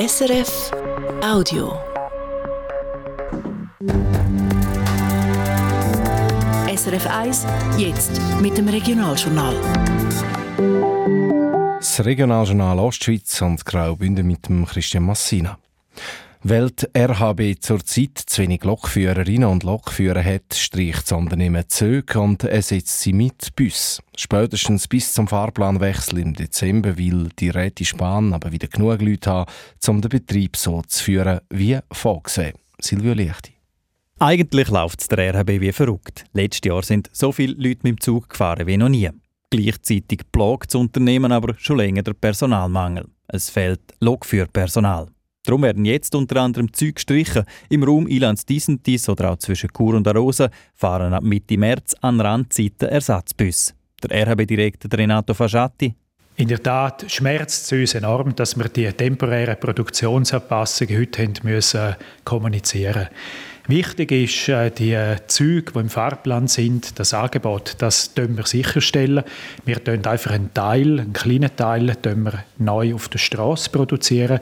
SRF Audio. SRF 1, jetzt mit dem Regionaljournal. Das Regionaljournal Ostschweiz und Graubünden mit dem Christian Massina. Weil die RHB zurzeit zu wenig Lokführerinnen und Lokführer hat, streicht das Unternehmen Zög und ersetzt sie mit Bus. Spätestens bis zum Fahrplanwechsel im Dezember will die Rätische Bahn aber wieder genug Leute haben, um den Betrieb so zu führen wie vorgesehen. Silvio Lichti. Eigentlich läuft es der RHB wie verrückt. Letztes Jahr sind so viele Leute mit dem Zug gefahren wie noch nie. Gleichzeitig plagt das Unternehmen aber schon länger der Personalmangel. Es fehlt Lokführpersonal. Darum werden jetzt unter anderem Züge gestrichen. Im Raum Ilanz Disentis oder auch zwischen Chur und Arosa fahren ab Mitte März an Randzeiten Ersatzbus. Der RHB-Direktor Renato Fasciatti. In der Tat schmerzt es uns enorm, dass wir die temporären Produktionsanpassungen heute haben müssen kommunizieren Wichtig ist, äh, die Züge, die im Fahrplan sind, das Angebot, das wir sicherstellen. Wir produzieren einfach einen Teil, einen kleinen Teil, wir neu auf der Straße produzieren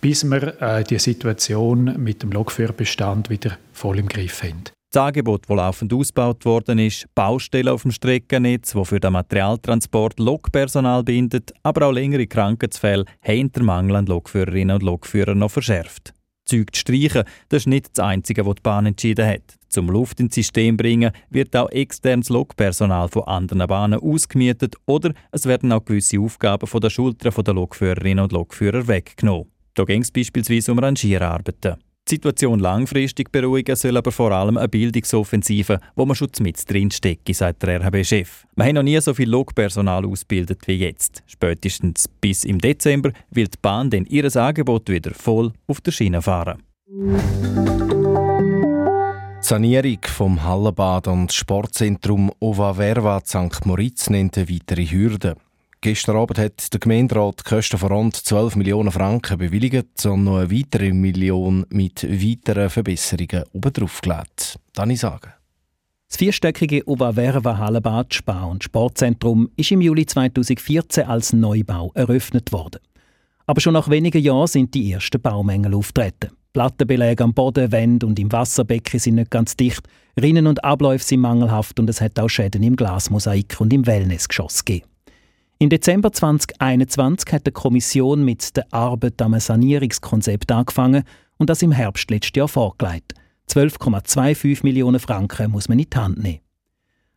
bis wir äh, die Situation mit dem Lokführerbestand wieder voll im Griff haben. Das Angebot, das laufend ausgebaut worden ist, Baustellen auf dem Streckennetz, die für den Materialtransport Lokpersonal bindet, aber auch längere Krankheitsfälle, haben den Mangel an Lokführerinnen und Lokführern noch verschärft. Züge zu streichen, das ist nicht das Einzige, was die Bahn entschieden hat. Zum Luft ins System bringen wird auch externes Lokpersonal von anderen Bahnen ausgemietet oder es werden auch gewisse Aufgaben von der Schultern der Lokführerinnen und Lokführer weggenommen. Da ging es beispielsweise um Rangierarbeiten. Die Situation langfristig beruhigen soll aber vor allem eine Bildungsoffensive, wo man schon mit drin steckt, sagt der RHB-Chef. Wir haben noch nie so viel Lokpersonal ausgebildet wie jetzt. Spätestens bis im Dezember will die Bahn dann ihr Angebot wieder voll auf der Schiene fahren. Die Sanierung vom Hallenbad und Sportzentrum Ova Verva St. Moritz nennt eine weitere Hürde. Gestern Abend hat der Gemeinderat die Kosten von rund 12 Millionen Franken bewilligt und noch eine weitere Million mit weiteren Verbesserungen obendrauf gelegt. Dann ich sagen. Das vierstöckige Oberwerva Hallenbad Spa- und Sportzentrum ist im Juli 2014 als Neubau eröffnet worden. Aber schon nach wenigen Jahren sind die ersten Baumängel auftreten. Plattenbeläge am Boden, Wände und im Wasserbecken sind nicht ganz dicht, Rinnen und Abläufe sind mangelhaft und es hat auch Schäden im Glasmosaik und im Wellnessgeschoss gegeben. Im Dezember 2021 hat die Kommission mit der Arbeit am Sanierungskonzept angefangen und das im Herbst letztes Jahr vorgelegt. 12,25 Millionen Franken muss man in die Hand nehmen.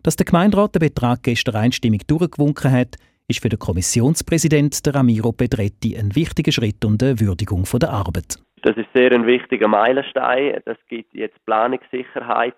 Dass der Gemeinderat den Betrag gestern einstimmig durchgewunken hat, ist für den Kommissionspräsident Ramiro Pedretti ein wichtiger Schritt und eine Würdigung der Arbeit. Das ist sehr ein wichtiger Meilenstein. Das gibt jetzt Planungssicherheit.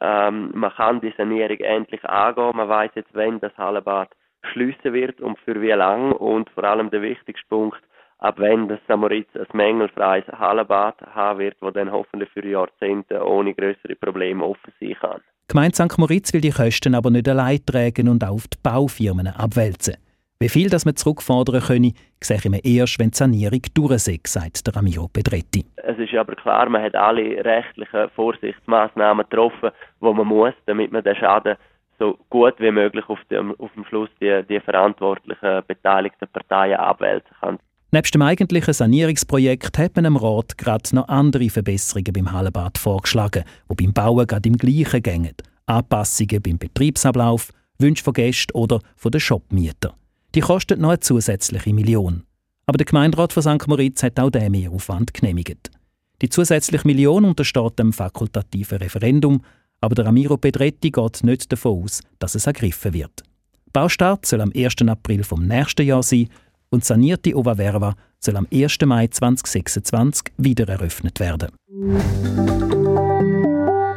Ähm, man kann die Sanierung endlich angehen. Man weiß jetzt, wenn das Hallenbad schliessen wird und für wie lang und vor allem der wichtigste Punkt, ab wann das Samoritz ein mängelfreies Hallenbad haben wird, das dann hoffentlich für Jahrzehnte ohne größere Probleme offen sein kann. Gemeint St. Moritz will die Kosten aber nicht allein tragen und auch auf die Baufirmen abwälzen. Wie viel das man zurückfordern könne, sehe man erst, wenn die Sanierung durch sagt der Ramiro Pedretti. Es ist aber klar, man hat alle rechtlichen Vorsichtsmaßnahmen getroffen, die man muss, damit man den Schaden so gut wie möglich auf dem, auf dem Schluss die, die verantwortlichen beteiligten Parteien abwälzen kann. Nebst dem eigentlichen Sanierungsprojekt hat man im Rat gerade noch andere Verbesserungen beim Hallenbad vorgeschlagen, die beim Bauen gerade im Gleichen gehen. Anpassungen beim Betriebsablauf, Wünsche von Gästen oder von den Shopmietern. Die kosten noch eine zusätzliche Million. Aber der Gemeinderat von St. Moritz hat auch diesen Mehraufwand genehmigt. Die zusätzliche Million untersteht dem fakultativen Referendum, aber der Ramiro Pedretti geht nicht davon aus, dass es ergriffen wird. Baustart soll am 1. April vom nächsten Jahr sein und sanierte Ova Verva soll am 1. Mai 2026 wieder eröffnet werden.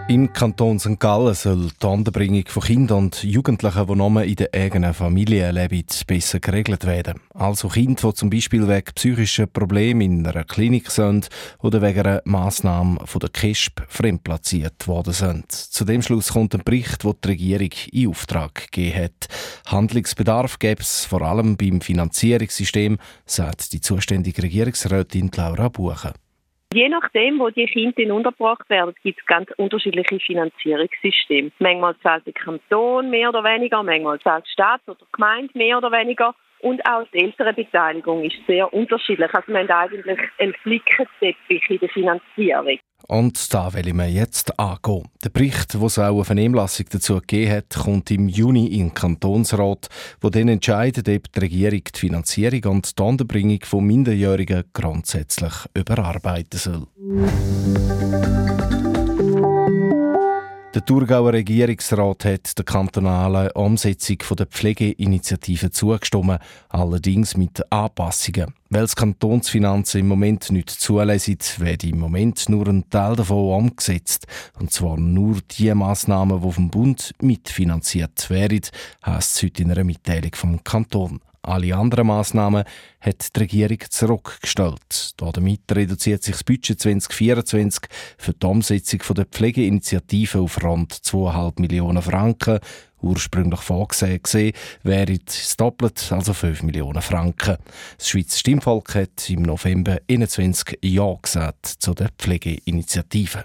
Im Kanton St. Gallen soll die Unterbringung von Kindern und Jugendlichen, die nur in der eigenen Familie leben, besser geregelt werden. Also Kinder, die zum Beispiel wegen psychischer Probleme in einer Klinik sind oder wegen einer Massnahme von der KESP fremdplatziert worden sind. Zu dem Schluss kommt ein Bericht, den die Regierung in Auftrag gegeben hat. Handlungsbedarf gäbe es vor allem beim Finanzierungssystem, sagt die zuständige Regierungsrätin Laura Buchen. Je nachdem, wo die Kinder untergebracht werden, gibt es ganz unterschiedliche Finanzierungssysteme. Manchmal zahlt der Kanton mehr oder weniger, manchmal zahlt die Stadt oder Gemeinde mehr oder weniger. Und auch die Elternbeteiligung ist sehr unterschiedlich. Also wir haben eigentlich einen Flickenteppich in der Finanzierung. Und da will ich mir jetzt angehen. Der Bericht, den es auch eine Vernehmlassung dazu gegeben hat, kommt im Juni in den Kantonsrat, wo dann entscheidet, ob die Regierung die Finanzierung und die Unterbringung von Minderjährigen grundsätzlich überarbeiten soll. Der Thurgauer Regierungsrat hat der kantonalen Umsetzung der Pflegeinitiative zugestimmt, allerdings mit Anpassungen. Weil das Kantonsfinanzen im Moment nicht zulassen, wird im Moment nur ein Teil davon umgesetzt. Und zwar nur die Massnahmen, die vom Bund mitfinanziert werden, heisst es heute in einer Mitteilung vom Kanton. Alle anderen Massnahmen hat die Regierung zurückgestellt. Damit reduziert sich das Budget 2024 für die Umsetzung der Pflegeinitiative auf rund 2,5 Millionen Franken. Ursprünglich vorgesehen wäre es doppelt, also 5 Millionen Franken. Das Schweizer Stimmvolk hat im November 21 Ja gesagt zu der Pflegeinitiative.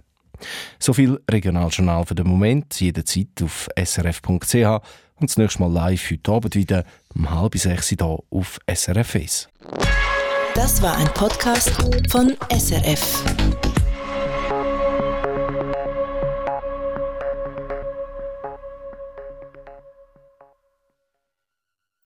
So viel Regionaljournal für den Moment, jederzeit auf srf.ch und das nächste Mal live heute Abend wieder um halb sechs hier auf SRF 1. Das war ein Podcast von SRF.